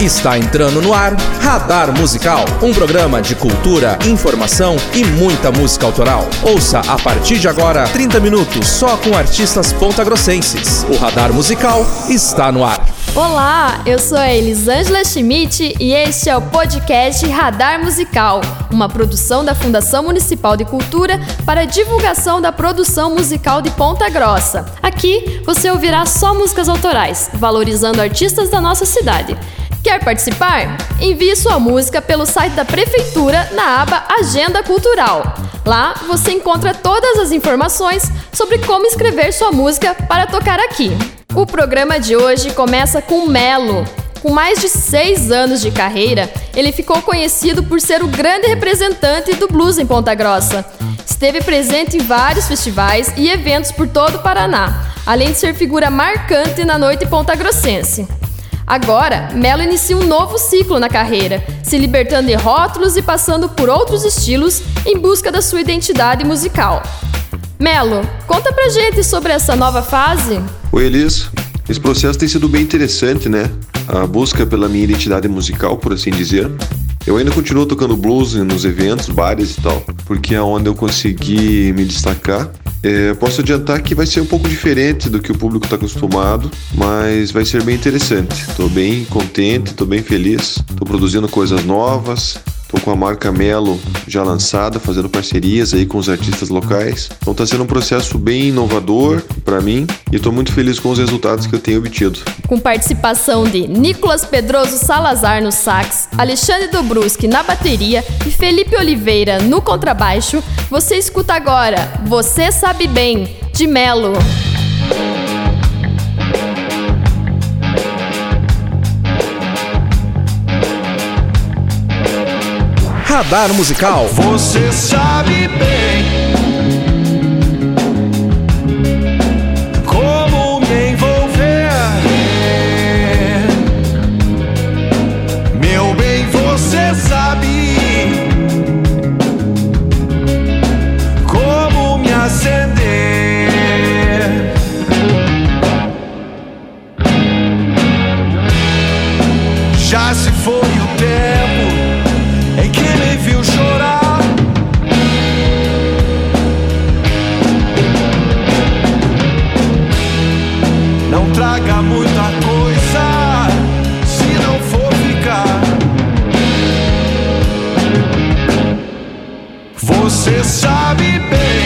Está entrando no ar Radar Musical, um programa de cultura, informação e muita música autoral. Ouça a partir de agora 30 minutos só com artistas pontagrossenses. O Radar Musical está no ar. Olá, eu sou a Elisângela Schmidt e este é o podcast Radar Musical, uma produção da Fundação Municipal de Cultura para divulgação da produção musical de Ponta Grossa. Aqui você ouvirá só músicas autorais, valorizando artistas da nossa cidade. Quer participar? Envie sua música pelo site da Prefeitura na aba Agenda Cultural. Lá você encontra todas as informações sobre como escrever sua música para tocar aqui. O programa de hoje começa com Melo. Com mais de seis anos de carreira, ele ficou conhecido por ser o grande representante do blues em Ponta Grossa. Esteve presente em vários festivais e eventos por todo o Paraná, além de ser figura marcante na noite pontagrossense. Agora, Melo inicia um novo ciclo na carreira, se libertando de rótulos e passando por outros estilos em busca da sua identidade musical. Melo, conta pra gente sobre essa nova fase. Oi, Elis. Esse processo tem sido bem interessante, né? A busca pela minha identidade musical, por assim dizer. Eu ainda continuo tocando blues nos eventos, bares e tal, porque é onde eu consegui me destacar é, posso adiantar que vai ser um pouco diferente do que o público está acostumado, mas vai ser bem interessante. Estou bem contente, estou bem feliz, estou produzindo coisas novas, Estou com a marca Melo já lançada, fazendo parcerias aí com os artistas locais. Então está sendo um processo bem inovador para mim e estou muito feliz com os resultados que eu tenho obtido. Com participação de Nicolas Pedroso Salazar no sax, Alexandre Dobruski na bateria e Felipe Oliveira no contrabaixo, você escuta agora Você Sabe Bem, de Melo. Radar Musical. Você sabe bem Você sabe bem.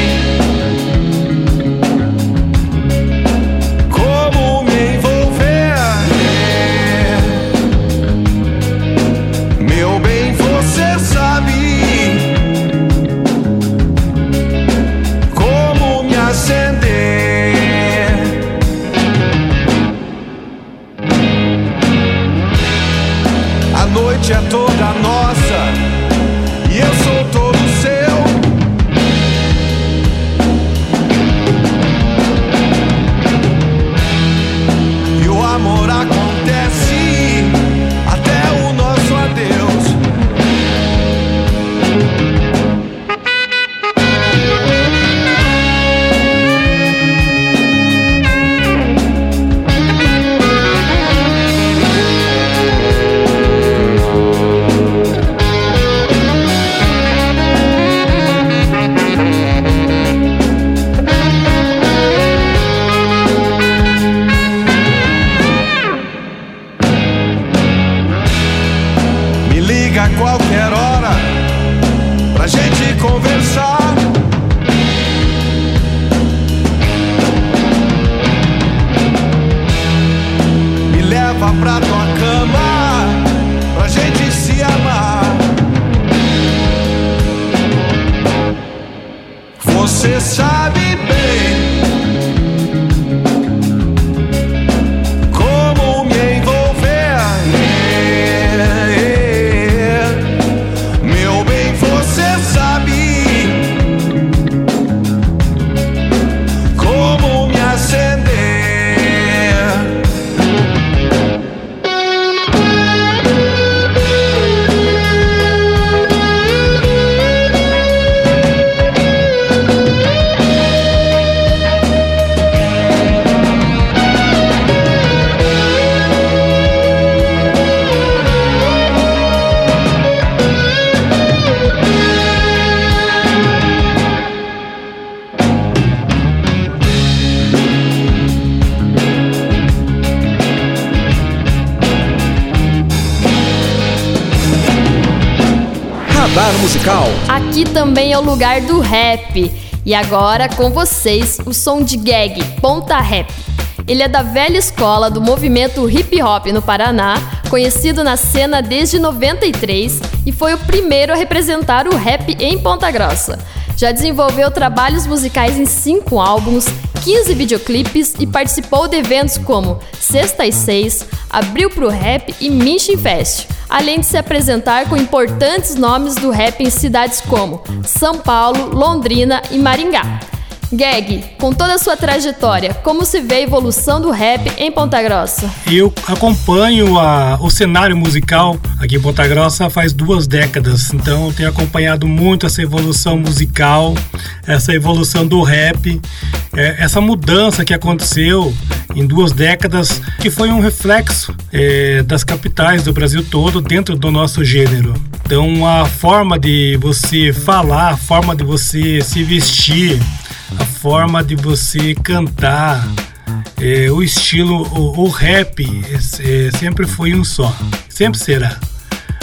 Aqui também é o lugar do rap. E agora com vocês o som de gag Ponta Rap. Ele é da velha escola do movimento hip hop no Paraná, conhecido na cena desde 93 e foi o primeiro a representar o rap em Ponta Grossa. Já desenvolveu trabalhos musicais em cinco álbuns, 15 videoclipes e participou de eventos como Sexta e Seis, Abril pro Rap e Mission Fest, além de se apresentar com importantes nomes do rap em cidades como São Paulo, Londrina e Maringá. Gag, com toda a sua trajetória, como se vê a evolução do rap em Ponta Grossa? Eu acompanho a, o cenário musical aqui em Ponta Grossa faz duas décadas, então eu tenho acompanhado muito essa evolução musical, essa evolução do rap, é, essa mudança que aconteceu em duas décadas, que foi um reflexo é, das capitais do Brasil todo dentro do nosso gênero. Então a forma de você falar, a forma de você se vestir, a forma de você cantar, é, o estilo, o, o rap é, é, sempre foi um só, sempre será.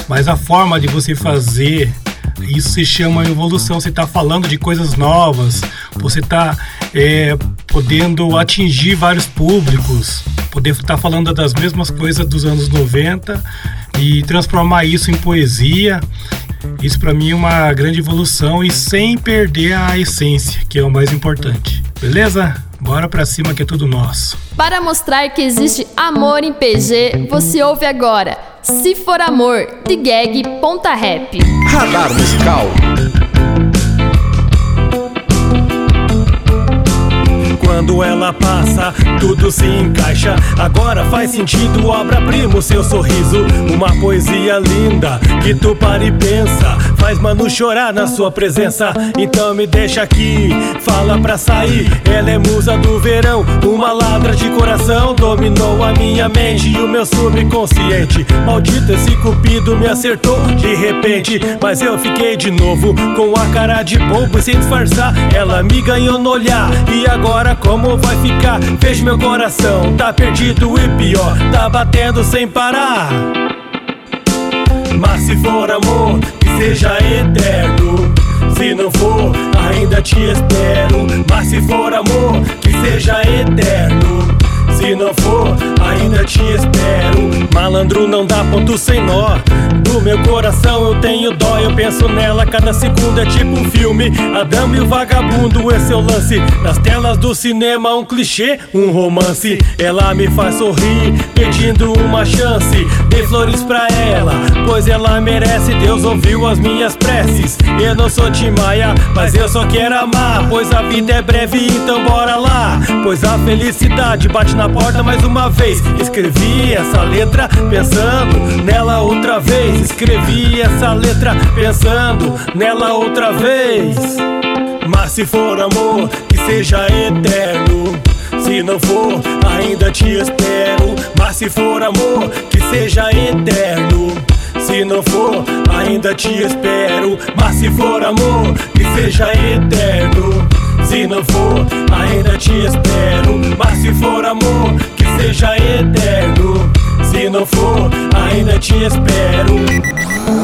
Mas a forma de você fazer, isso se chama evolução. Você está falando de coisas novas, você está é, podendo atingir vários públicos, poder estar tá falando das mesmas coisas dos anos 90 e transformar isso em poesia isso para mim é uma grande evolução e sem perder a essência, que é o mais importante. Beleza? Bora pra cima que é tudo nosso. Para mostrar que existe amor em PG, você ouve agora Se For Amor, de Gag Ponta Rap. Radar Musical. Quando ela passa, tudo se encaixa. Agora faz sentido, obra-prima seu sorriso. Uma poesia linda que tu para e pensa. Faz mano chorar na sua presença. Então me deixa aqui, fala pra sair. Ela é musa do verão, uma ladra de coração. Dominou a minha mente e o meu subconsciente. Maldito esse cupido me acertou de repente. Mas eu fiquei de novo com a cara de bobo e sem disfarçar. Ela me ganhou no olhar e agora como vai ficar? Vejo meu coração, tá perdido e pior, tá batendo sem parar. Mas se for amor, que seja eterno. Se não for, ainda te espero. Mas se for amor, que seja eterno. Se não for, ainda te espero. Malandro não dá ponto sem nó. Do meu coração eu tenho dó, eu penso nela. Cada segundo é tipo um filme. A dama e o vagabundo, esse é o lance. Nas telas do cinema, um clichê, um romance. Ela me faz sorrir, pedindo uma chance. Dei flores pra ela, pois ela merece. Deus ouviu as minhas preces. Eu não sou Timaya, mas eu só quero amar. Pois a vida é breve, então bora lá. Pois a felicidade bate na porta mais uma vez. Escrevi essa letra pensando nela outra vez. Escrevi essa letra pensando nela outra vez. Mas se for amor, que seja eterno. Se não for, ainda te espero. Mas se for amor, que seja eterno. Se não for, ainda te espero. Mas se for amor, que seja eterno. Se não for, ainda te espero. Mas se for amor, que seja eterno. Se não for, ainda te espero.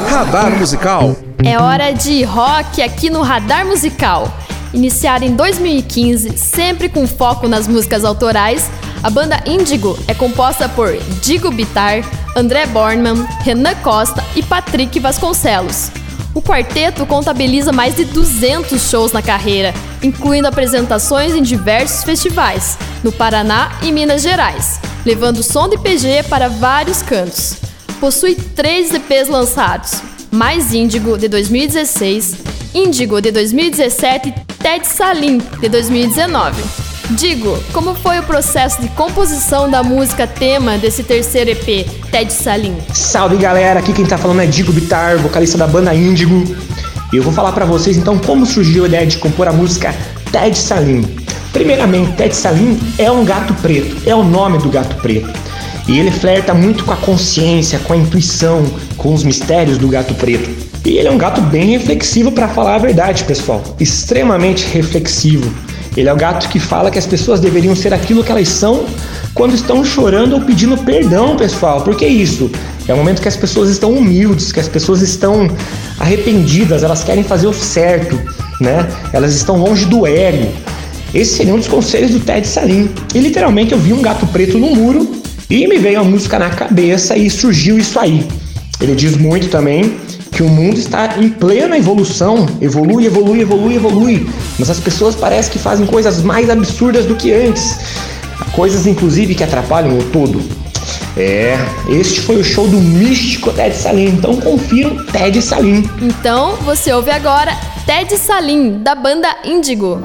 Radar Musical. É hora de rock aqui no Radar Musical. Iniciada em 2015, sempre com foco nas músicas autorais, a banda Índigo é composta por Digo Bitar, André Bornman, Renan Costa e Patrick Vasconcelos. O quarteto contabiliza mais de 200 shows na carreira, incluindo apresentações em diversos festivais, no Paraná e Minas Gerais, levando som de PG para vários cantos. Possui três EPs lançados: Mais Índigo, de 2016, Índigo, de 2017 e Ted Salim, de 2019. Digo, como foi o processo de composição da música tema desse terceiro EP, Ted Salim? Salve galera, aqui quem tá falando é Digo Bitar, vocalista da banda Índigo. E eu vou falar para vocês então como surgiu a ideia de compor a música Ted Salim. Primeiramente, Ted Salim é um gato preto, é o nome do gato preto. E ele flerta muito com a consciência, com a intuição, com os mistérios do gato preto. E ele é um gato bem reflexivo para falar a verdade, pessoal. Extremamente reflexivo. Ele é o gato que fala que as pessoas deveriam ser aquilo que elas são quando estão chorando ou pedindo perdão, pessoal. Por que isso? É o momento que as pessoas estão humildes, que as pessoas estão arrependidas, elas querem fazer o certo, né? Elas estão longe do ego. Esse seria um dos conselhos do Ted Salim. E literalmente eu vi um gato preto no muro e me veio a música na cabeça e surgiu isso aí. Ele diz muito também que o mundo está em plena evolução, evolui, evolui, evolui, evolui, mas as pessoas parecem que fazem coisas mais absurdas do que antes. Coisas, inclusive, que atrapalham o todo. É, este foi o show do místico Ted Salim. Então confiram Ted Salim. Então você ouve agora Ted Salim, da banda Índigo.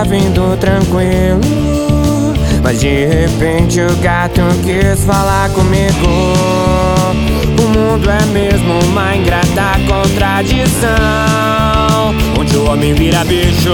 Está vindo tranquilo. Mas de repente o gato quis falar comigo. O mundo é mesmo uma ingrata contradição. Onde o homem vira bicho.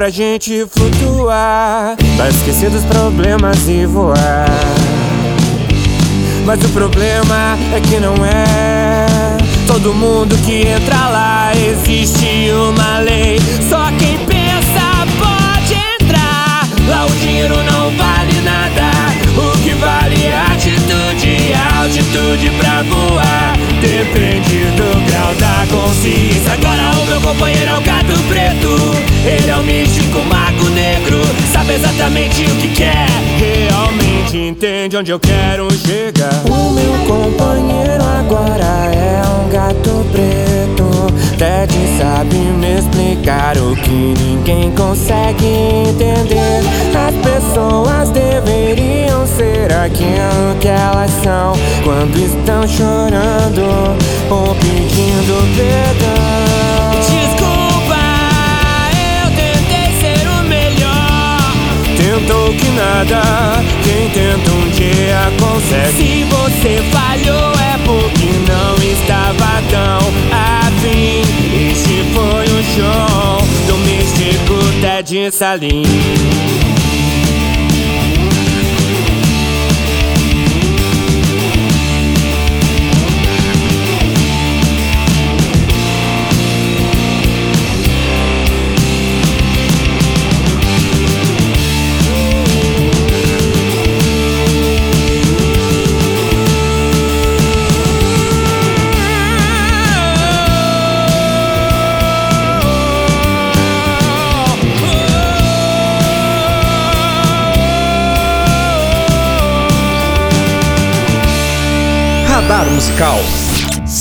Pra gente flutuar, pra esquecer dos problemas e voar. Mas o problema é que não é todo mundo que entra lá. Existe uma lei, só altitude pra voar. Depende do grau da consciência. Agora o meu companheiro é o gato preto. Ele é o místico mago negro. Sabe exatamente o que quer. Realmente entende onde eu quero chegar. O meu companheiro agora é um gato preto. Ted sabe me explicar o que ninguém consegue entender. As pessoas deveriam ser aquilo que elas são quando estão chorando ou pedindo perdão. Desculpa, eu tentei ser o melhor. Tentou que nada, quem tenta um dia consegue. Se você falhou, é porque não estava tão afim. Foi o show do místico Ted Salim.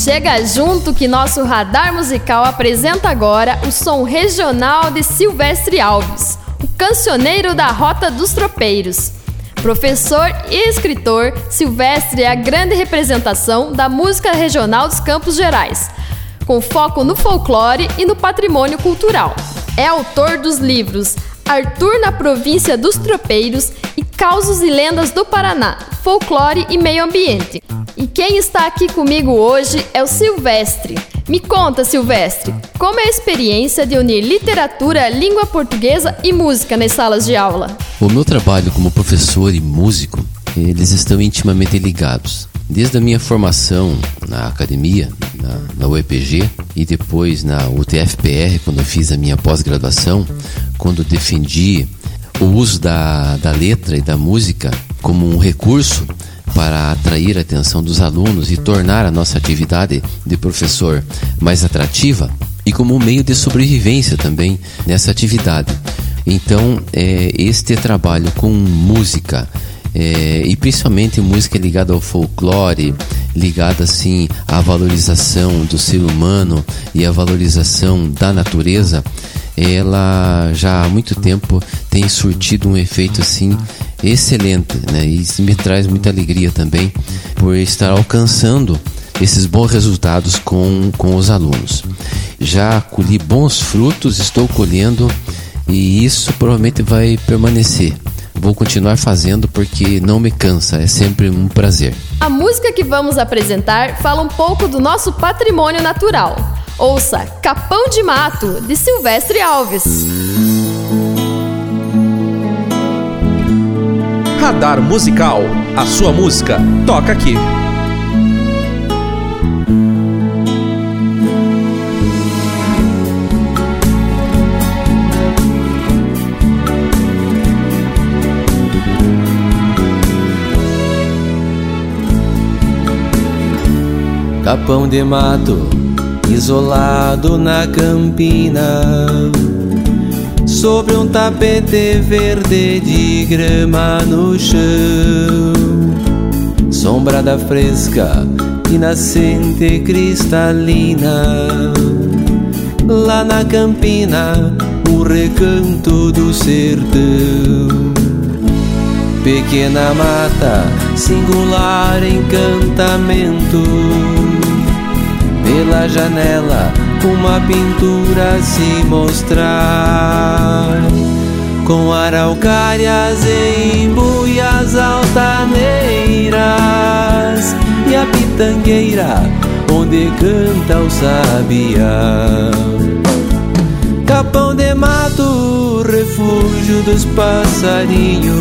Chega junto que nosso radar musical apresenta agora o som regional de Silvestre Alves, o cancioneiro da Rota dos Tropeiros. Professor e escritor, Silvestre é a grande representação da música regional dos Campos Gerais, com foco no folclore e no patrimônio cultural. É autor dos livros Arthur na Província dos Tropeiros e Causos e Lendas do Paraná, Folclore e Meio Ambiente. E quem está aqui comigo hoje é o Silvestre. Me conta, Silvestre, como é a experiência de unir literatura, língua portuguesa e música nas salas de aula? O meu trabalho como professor e músico, eles estão intimamente ligados. Desde a minha formação na academia, na, na UEPG, e depois na UTFPR, quando eu fiz a minha pós-graduação, quando defendi o uso da, da letra e da música como um recurso para atrair a atenção dos alunos e tornar a nossa atividade de professor mais atrativa, e como um meio de sobrevivência também nessa atividade. Então, é, este trabalho com música é, e principalmente música ligada ao folclore, ligada assim à valorização do ser humano e à valorização da natureza, ela já há muito tempo tem surtido um efeito assim excelente, né? E isso me traz muita alegria também por estar alcançando esses bons resultados com, com os alunos. Já colhi bons frutos, estou colhendo e isso provavelmente vai permanecer. Vou continuar fazendo porque não me cansa, é sempre um prazer. A música que vamos apresentar fala um pouco do nosso patrimônio natural. Ouça Capão de Mato, de Silvestre Alves. Radar Musical. A sua música toca aqui. Capão de mato, isolado na campina, sobre um tapete verde de grama no chão, sombrada fresca e nascente cristalina. Lá na campina, o recanto do sertão. Pequena mata, singular encantamento pela janela uma pintura se mostrar. Com araucárias e embuias altaneiras e a pitangueira onde canta o sabiá. Capão de mato refúgio dos passarinhos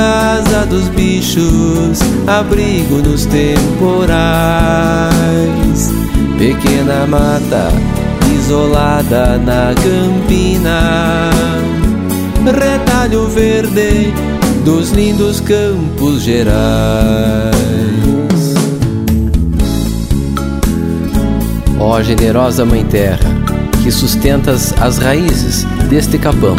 casa dos bichos, abrigo nos temporais. Pequena mata isolada na campina, retalho verde dos lindos campos gerais. Ó generosa Mãe Terra, que sustentas as raízes deste capão,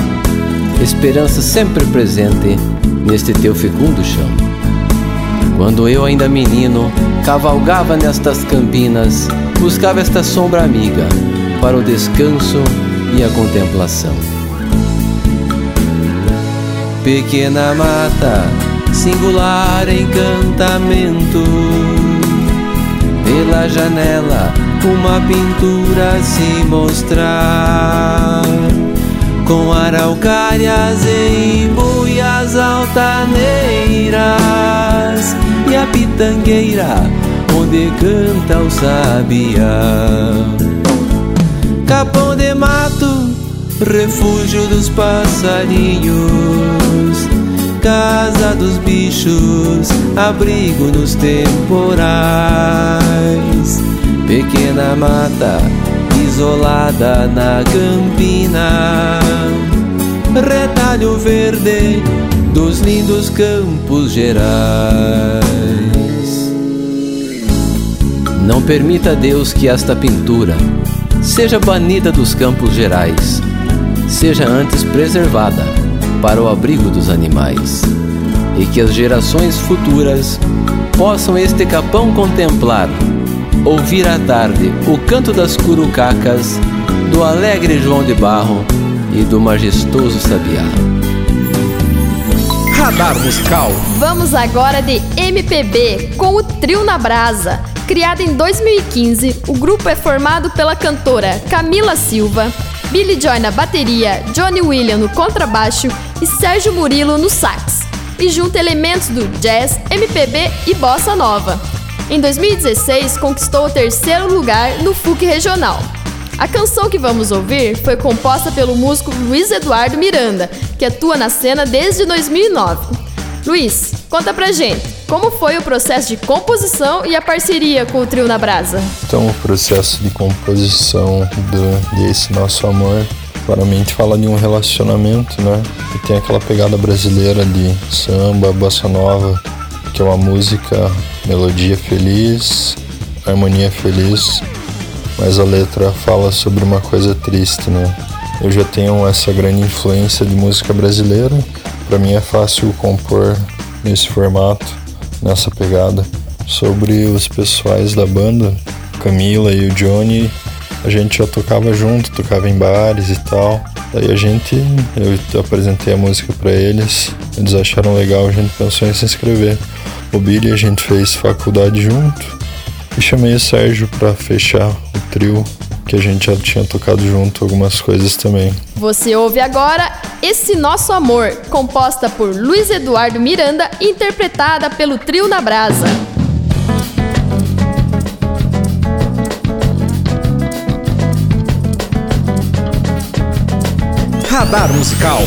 esperança sempre presente neste teu fecundo chão. Quando eu ainda menino, cavalgava nestas campinas, buscava esta sombra amiga para o descanso e a contemplação. Pequena mata, singular encantamento. Pela janela, uma pintura se mostrar com araucárias e embuias altaneiras e a pitangueira onde canta o sabiá. Capão de mato, refúgio dos passarinhos, casa dos bichos, abrigo nos temporais. Pequena mata, isolada na campina, retalho verde dos lindos campos gerais. Não permita Deus que esta pintura seja banida dos campos gerais, seja antes preservada para o abrigo dos animais, e que as gerações futuras possam este capão contemplar ouvir à tarde o canto das curucacas, do alegre João de Barro e do majestoso Sabiá. Radar Musical. Vamos agora de MPB com o Trio na Brasa. Criado em 2015, o grupo é formado pela cantora Camila Silva, Billy Joy na bateria, Johnny William no contrabaixo e Sérgio Murilo no sax. E junta elementos do jazz, MPB e bossa nova. Em 2016, conquistou o terceiro lugar no FUC Regional. A canção que vamos ouvir foi composta pelo músico Luiz Eduardo Miranda, que atua na cena desde 2009. Luiz, conta pra gente, como foi o processo de composição e a parceria com o Trio na Brasa? Então, o processo de composição do, desse nosso amor claramente fala de um relacionamento, né? Que tem aquela pegada brasileira de samba, bossa nova, que é uma música, melodia feliz, harmonia feliz, mas a letra fala sobre uma coisa triste, né? Eu já tenho essa grande influência de música brasileira, para mim é fácil compor nesse formato, nessa pegada. Sobre os pessoais da banda, Camila e o Johnny, a gente já tocava junto, tocava em bares e tal. Daí a gente, eu apresentei a música para eles, eles acharam legal, a gente pensou em se inscrever. O Billy a gente fez faculdade junto e chamei o Sérgio para fechar o trio que a gente já tinha tocado junto algumas coisas também. Você ouve agora Esse Nosso Amor, composta por Luiz Eduardo Miranda, interpretada pelo Trio na Brasa. Radar Musical.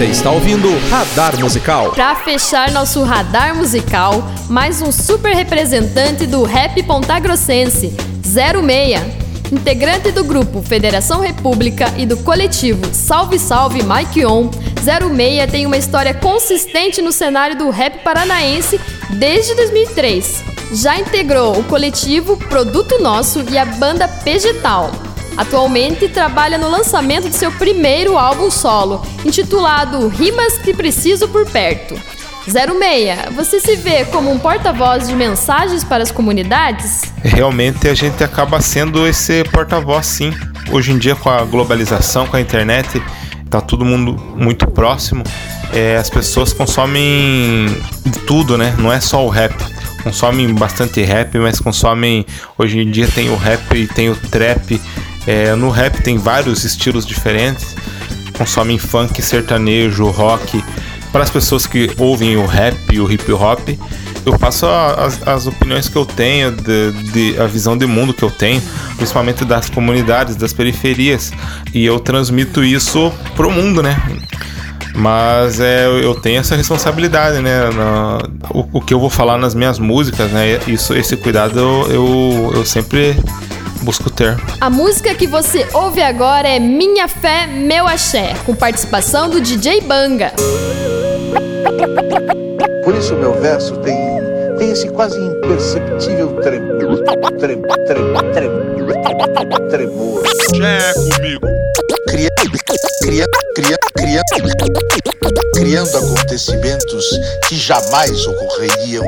Você está ouvindo Radar Musical. Para fechar nosso radar musical, mais um super representante do rap pontagrossense, 06. Integrante do grupo Federação República e do coletivo Salve Salve Mike On, 06 tem uma história consistente no cenário do rap paranaense desde 2003. Já integrou o coletivo Produto Nosso e a banda Vegetal. Atualmente trabalha no lançamento de seu primeiro álbum solo, intitulado Rimas que Preciso por Perto. 06, você se vê como um porta-voz de mensagens para as comunidades? Realmente a gente acaba sendo esse porta-voz, sim. Hoje em dia, com a globalização, com a internet, tá todo mundo muito próximo. É, as pessoas consomem de tudo, né? Não é só o rap. Consomem bastante rap, mas consomem. Hoje em dia tem o rap e tem o trap. É, no rap tem vários estilos diferentes. Consomem funk, sertanejo, rock. Para as pessoas que ouvem o rap e o hip hop, eu passo as, as opiniões que eu tenho, de, de- a visão de mundo que eu tenho, principalmente das comunidades, das periferias, e eu transmito isso pro mundo, né? Mas é, eu tenho essa responsabilidade, né? Na, o, o, que eu vou falar nas minhas músicas, né? Isso, esse cuidado eu, eu, eu sempre busco ter. A música que você ouve agora é Minha Fé, Meu Axé, com participação do DJ Banga. Por isso meu verso tem, tem esse quase imperceptível tremor. Tremor. Tremor. Tremor. Tremor. É comigo. Cria, cria, cria, cria, criando acontecimentos que jamais ocorreriam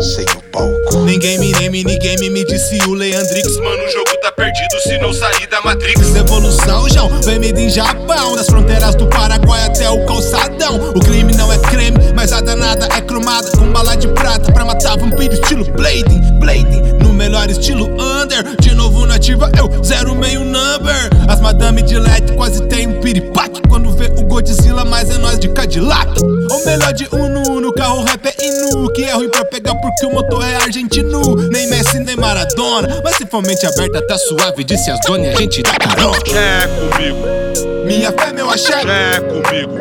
sem o palco. Ninguém me name, ninguém me, me disse o Leandrix. Mano, o jogo tá perdido se não sair da Matrix. Evolução, João, vem me em Japão. Das fronteiras do Paraguai até o calçadão. O crime não é creme, mas a danada é cromada. Com bala de prata pra matar vampiro estilo Blading. Blading, no melhor estilo under. De novo nativa, eu zero meio number. As madame de LED quase tem um piripaque. Quando vê o Godzilla, mas é nós de Cadillac. Ou melhor de Uno, no carro rap é Inu. Que é ruim pra pegar porque o motor é argentino. Nem Messi, nem Maradona. Mas se for mente aberta, tá suave. Disse as e a gente dá carona. É comigo. Minha fé, meu axé. É comigo.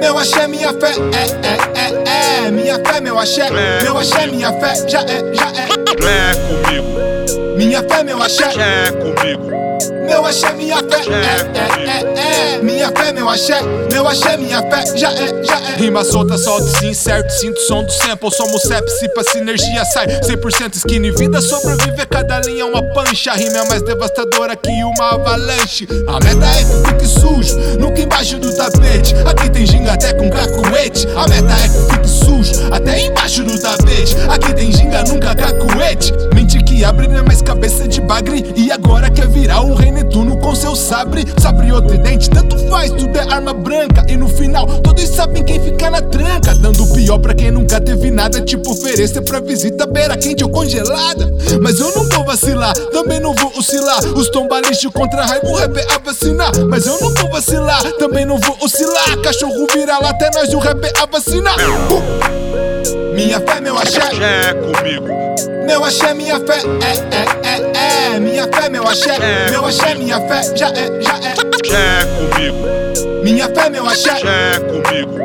Meu axé, minha fé, é, é, é, é. Minha fé, meu axé. Meu axé, minha fé, já é, já é. É comigo. Minha fé, meu axé. É comigo. Meu axé, minha fé, é, é, é, é. Minha fé, meu axé, meu axé, minha fé, já é, já é. Rima solta, solta sim, certo, sinto o som do sample. Somos sepsi pra sinergia sai 100% skinny. Vida sobrevive, cada linha é uma pancha. A rima é mais devastadora que uma avalanche. A meta é que fique sujo, nunca embaixo do tapete. Aqui tem ginga até com cacuete. A meta é que fique sujo, até embaixo do tapete. Aqui tem ginga, nunca cacuete. Mente abre, não é mais cabeça de bagre. E agora quer virar o rei Netuno com seu sabre. Sabre ou tridente, tanto faz, tudo é arma branca. E no final, todos sabem quem fica na tranca. Dando pior pra quem nunca teve nada. Tipo, oferecer pra visita beira quente ou congelada. Mas eu não vou vacilar, também não vou oscilar. Os tombalixos contra raiva, rap é a vacinar. Mas eu não vou vacilar, também não vou oscilar. Cachorro vira lá até nós, o rap é a vacinar. Uh! Minha fé, meu axé. É comigo. Meu axé, minha fé, é, é, é, é. Minha fé, meu axé. Meu axé, minha fé, já é, já é. É comigo. Minha fé, meu axé. É comigo.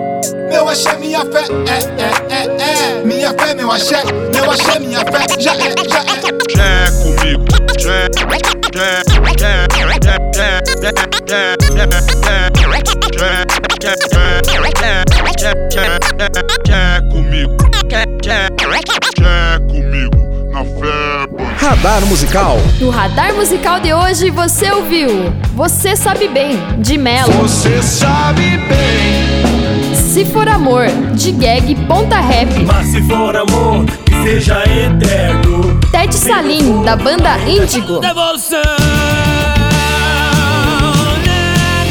Meu axé, minha fé, é, é, é, é. Minha fé, meu axé. Meu axé, minha fé, já é, já é. É comigo. É comigo. É comigo. Na fé. Radar Musical. No Radar Musical de hoje você ouviu Você Sabe Bem, de Melo. Você sabe bem. Se For Amor, de Gag Ponta Rap. Mas se for amor, que seja eterno. Ted Salim, da banda Índigo. Devolução.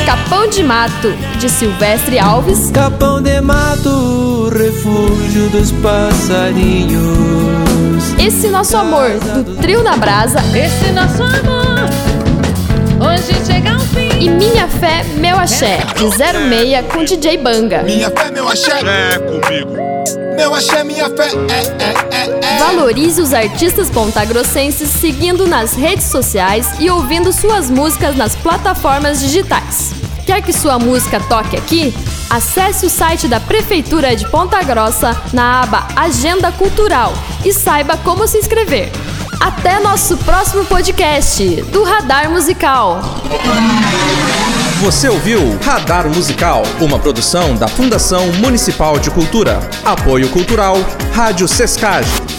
Capão de Mato, de Silvestre Alves. Capão de mato, refúgio dos passarinhos. Esse Nosso Amor, do Trio na Brasa. Esse nosso amor hoje chega ao fim. E Minha Fé, Meu Axé, de 06 com DJ Banga. Minha fé, meu axé. É comigo. Meu axé, minha fé, é, é, é, é. Valorize os artistas pontagrossenses seguindo nas redes sociais e ouvindo suas músicas nas plataformas digitais. Quer que sua música toque aqui? Acesse o site da Prefeitura de Ponta Grossa na aba Agenda Cultural e saiba como se inscrever. Até nosso próximo podcast do Radar Musical. Você ouviu Radar Musical, uma produção da Fundação Municipal de Cultura. Apoio Cultural, Rádio Sescage.